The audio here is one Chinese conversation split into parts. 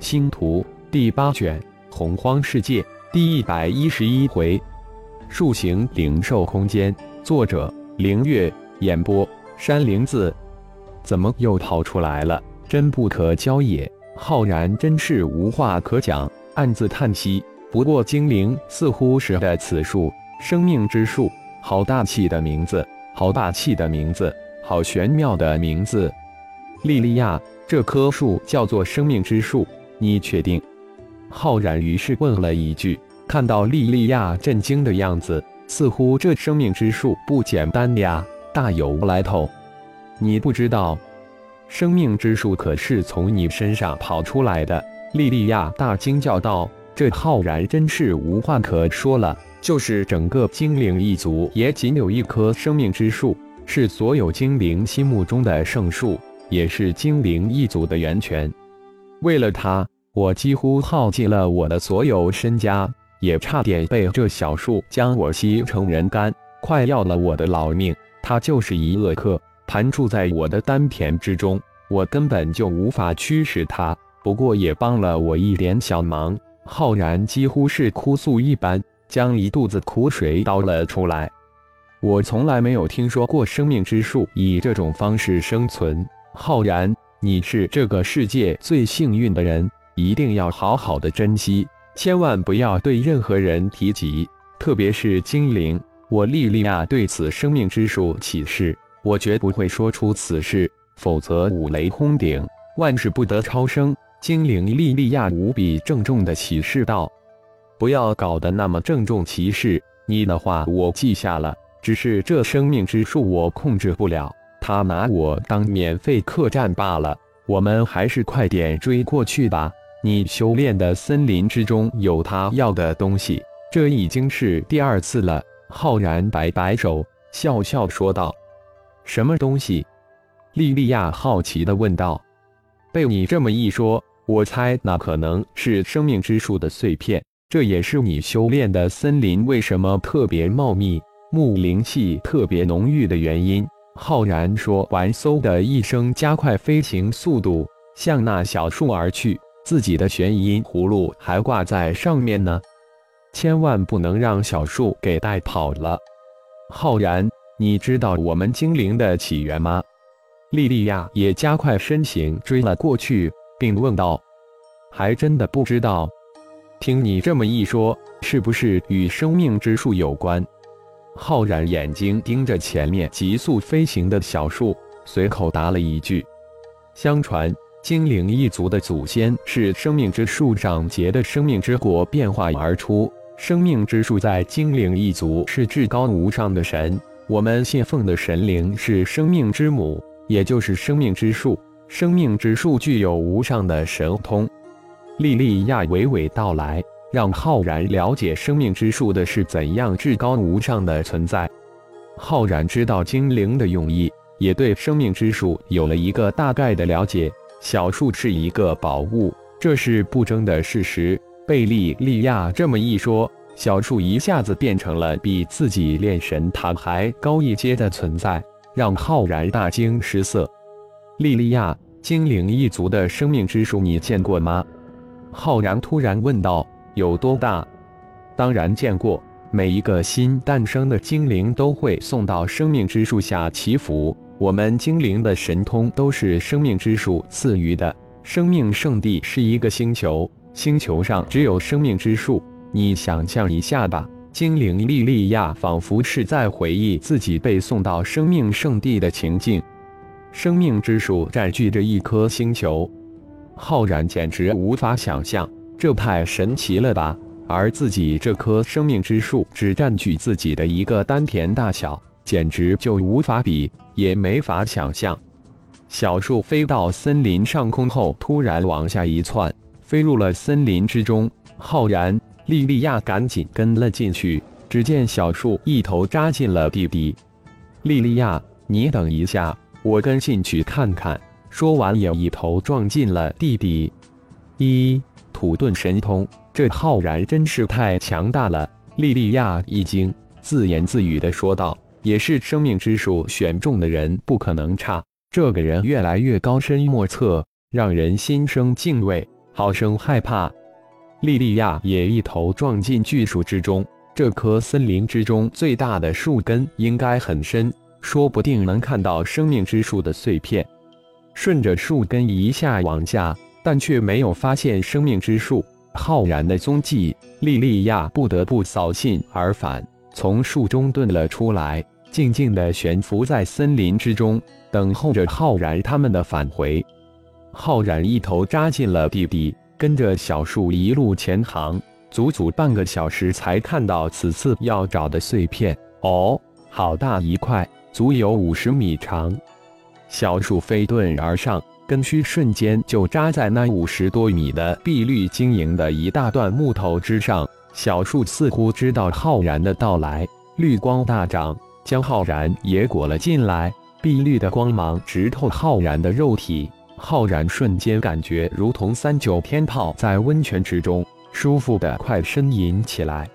星图第八卷洪荒世界第一百一十一回，树形灵兽空间，作者凌月，演播山灵子。怎么又逃出来了？真不可教也！浩然真是无话可讲，暗自叹息。不过精灵似乎识得此树，生命之树，好大气的名字，好霸气的名字，好玄妙的名字。莉莉娅，这棵树叫做生命之树。你确定？浩然于是问了一句。看到莉莉娅震惊的样子，似乎这生命之树不简单呀，大有来头。你不知道，生命之树可是从你身上跑出来的。莉莉娅大惊叫道：“这浩然真是无话可说了。就是整个精灵一族，也仅有一棵生命之树，是所有精灵心目中的圣树，也是精灵一族的源泉。”为了他，我几乎耗尽了我的所有身家，也差点被这小树将我吸成人干，快要了我的老命。他就是一恶客，盘住在我的丹田之中，我根本就无法驱使他。不过也帮了我一点小忙。浩然几乎是哭诉一般，将一肚子苦水倒了出来。我从来没有听说过生命之树以这种方式生存。浩然。你是这个世界最幸运的人，一定要好好的珍惜，千万不要对任何人提及，特别是精灵。我莉莉娅对此生命之树起誓，我绝不会说出此事，否则五雷轰顶，万事不得超生。精灵莉莉娅无比郑重的起誓道：“不要搞得那么郑重其事，你的话我记下了，只是这生命之树我控制不了。”他拿我当免费客栈罢了，我们还是快点追过去吧。你修炼的森林之中有他要的东西，这已经是第二次了。浩然摆摆手，笑笑说道：“什么东西？”莉莉娅好奇地问道。“被你这么一说，我猜那可能是生命之树的碎片。这也是你修炼的森林为什么特别茂密、木灵气特别浓郁的原因。”浩然说完，嗖的一声加快飞行速度，向那小树而去。自己的玄阴葫芦还挂在上面呢，千万不能让小树给带跑了。浩然，你知道我们精灵的起源吗？莉莉娅也加快身形追了过去，并问道：“还真的不知道。听你这么一说，是不是与生命之树有关？”浩然眼睛盯着前面急速飞行的小树，随口答了一句：“相传精灵一族的祖先是生命之树上结的生命之果变化而出。生命之树在精灵一族是至高无上的神，我们信奉的神灵是生命之母，也就是生命之树。生命之树具有无上的神通。”莉莉娅娓娓道来。让浩然了解生命之树的是怎样至高无上的存在。浩然知道精灵的用意，也对生命之树有了一个大概的了解。小树是一个宝物，这是不争的事实。贝利利亚这么一说，小树一下子变成了比自己炼神塔还高一阶的存在，让浩然大惊失色。莉莉娅，精灵一族的生命之树你见过吗？浩然突然问道。有多大？当然见过。每一个新诞生的精灵都会送到生命之树下祈福。我们精灵的神通都是生命之树赐予的。生命圣地是一个星球，星球上只有生命之树。你想象一下吧。精灵莉莉娅仿佛是在回忆自己被送到生命圣地的情境。生命之树占据着一颗星球，浩然简直无法想象。这太神奇了吧！而自己这棵生命之树只占据自己的一个丹田大小，简直就无法比，也没法想象。小树飞到森林上空后，突然往下一窜，飞入了森林之中。浩然、莉莉娅赶紧跟了进去。只见小树一头扎进了地底。莉莉娅，你等一下，我跟进去看看。说完，也一头撞进了地底。一。土遁神通，这浩然真是太强大了！莉莉娅一惊，自言自语的说道：“也是生命之树选中的人，不可能差。这个人越来越高深莫测，让人心生敬畏。”好生害怕。莉莉娅也一头撞进巨树之中。这棵森林之中最大的树根应该很深，说不定能看到生命之树的碎片。顺着树根一下往下，但却没有发现生命之树浩然的踪迹。莉莉娅不得不扫兴而返，从树中遁了出来，静静地悬浮在森林之中，等候着浩然他们的返回。浩然一头扎进了地底，跟着小树一路前行，足足半个小时才看到此次要找的碎片。哦，好大一块，足有五十米长。小树飞遁而上，根须瞬间就扎在那五十多米的碧绿晶莹的一大段木头之上。小树似乎知道浩然的到来，绿光大涨，将浩然也裹了进来。碧绿的光芒直透浩然的肉体，浩然瞬间感觉如同三九天泡在温泉之中，舒服的快呻吟起来。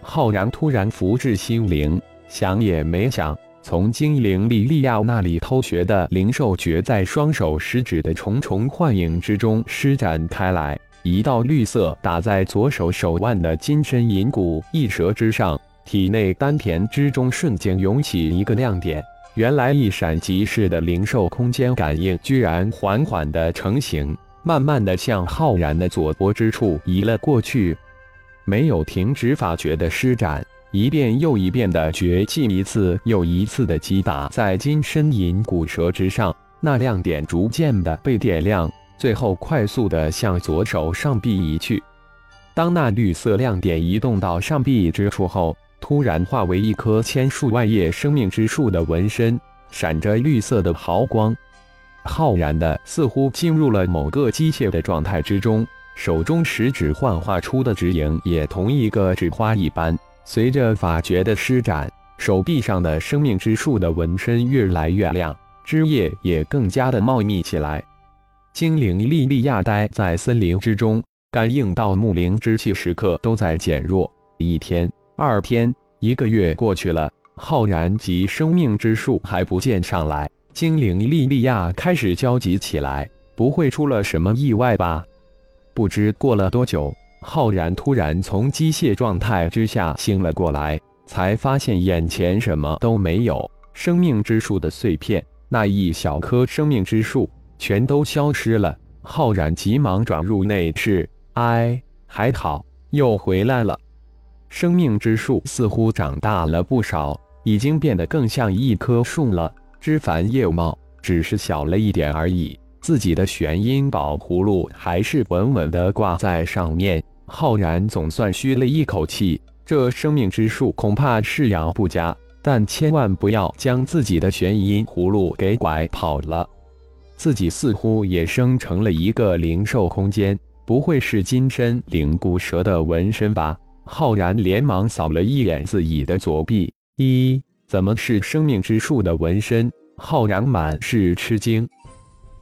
浩然突然福至心灵，想也没想。从精灵莉莉亚那里偷学的灵兽诀，在双手食指的重重幻影之中施展开来，一道绿色打在左手手腕的金身银骨一蛇之上，体内丹田之中瞬间涌起一个亮点，原来一闪即逝的灵兽空间感应居然缓缓的成型，慢慢的向浩然的左脖之处移了过去，没有停止法诀的施展。一遍又一遍的绝技，一次又一次的击打在金身银骨蛇之上，那亮点逐渐的被点亮，最后快速的向左手上臂移去。当那绿色亮点移动到上臂之处后，突然化为一棵千树万叶生命之树的纹身，闪着绿色的毫光，浩然的似乎进入了某个机械的状态之中，手中食指幻化出的指影也同一个纸花一般。随着法诀的施展，手臂上的生命之树的纹身越来越亮，枝叶也更加的茂密起来。精灵莉莉亚待在森林之中，感应到木灵之气时刻都在减弱。一天、二天、一个月过去了，浩然及生命之树还不见上来，精灵莉莉亚开始焦急起来，不会出了什么意外吧？不知过了多久。浩然突然从机械状态之下醒了过来，才发现眼前什么都没有，生命之树的碎片，那一小棵生命之树全都消失了。浩然急忙转入内室，哎，还好又回来了。生命之树似乎长大了不少，已经变得更像一棵树了，枝繁叶茂，只是小了一点而已。自己的玄阴宝葫芦还是稳稳地挂在上面。浩然总算吁了一口气，这生命之树恐怕是养不佳，但千万不要将自己的玄阴葫芦给拐跑了。自己似乎也生成了一个灵兽空间，不会是金身灵骨蛇的纹身吧？浩然连忙扫了一眼自己的左臂，咦，怎么是生命之树的纹身？浩然满是吃惊，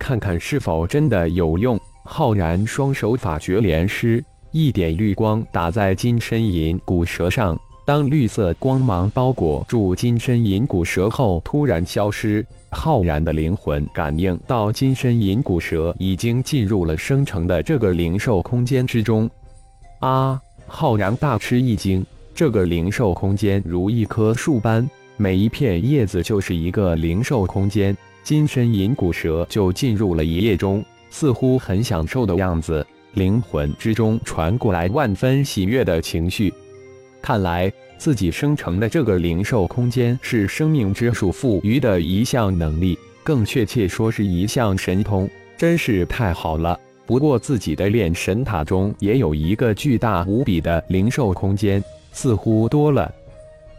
看看是否真的有用。浩然双手法诀连施。一点绿光打在金身银骨蛇上，当绿色光芒包裹住金身银骨蛇后，突然消失。浩然的灵魂感应到金身银骨蛇已经进入了生成的这个灵兽空间之中。啊！浩然大吃一惊，这个灵兽空间如一棵树般，每一片叶子就是一个灵兽空间。金身银骨蛇就进入了一叶中，似乎很享受的样子。灵魂之中传过来万分喜悦的情绪，看来自己生成的这个灵兽空间是生命之树赋予的一项能力，更确切说是一项神通，真是太好了。不过自己的炼神塔中也有一个巨大无比的灵兽空间，似乎多了。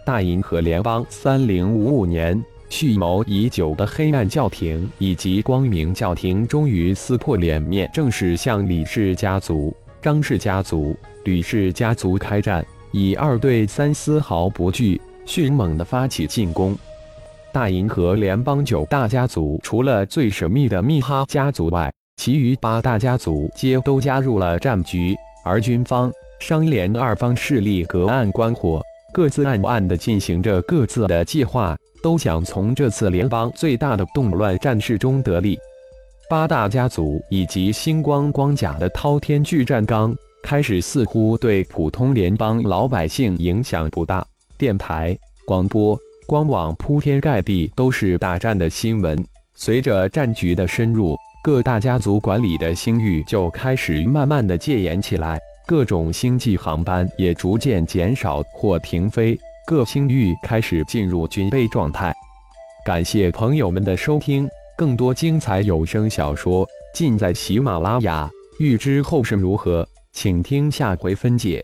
大银河联邦三零五五年。蓄谋已久的黑暗教廷以及光明教廷终于撕破脸面，正式向李氏家族、张氏家族、吕氏家族开战，以二对三，丝毫不惧，迅猛地发起进攻。大银河联邦九大家族，除了最神秘的密哈家族外，其余八大家族皆都加入了战局，而军方、商联二方势力隔岸观火，各自暗暗地进行着各自的计划。都想从这次联邦最大的动乱战事中得利。八大家族以及星光光甲的滔天巨战纲开始，似乎对普通联邦老百姓影响不大。电台、广播、官网铺天盖地都是大战的新闻。随着战局的深入，各大家族管理的星域就开始慢慢的戒严起来，各种星际航班也逐渐减少或停飞，各星域开始进入军备状态。感谢朋友们的收听。更多精彩有声小说尽在喜马拉雅，欲知后事如何，请听下回分解。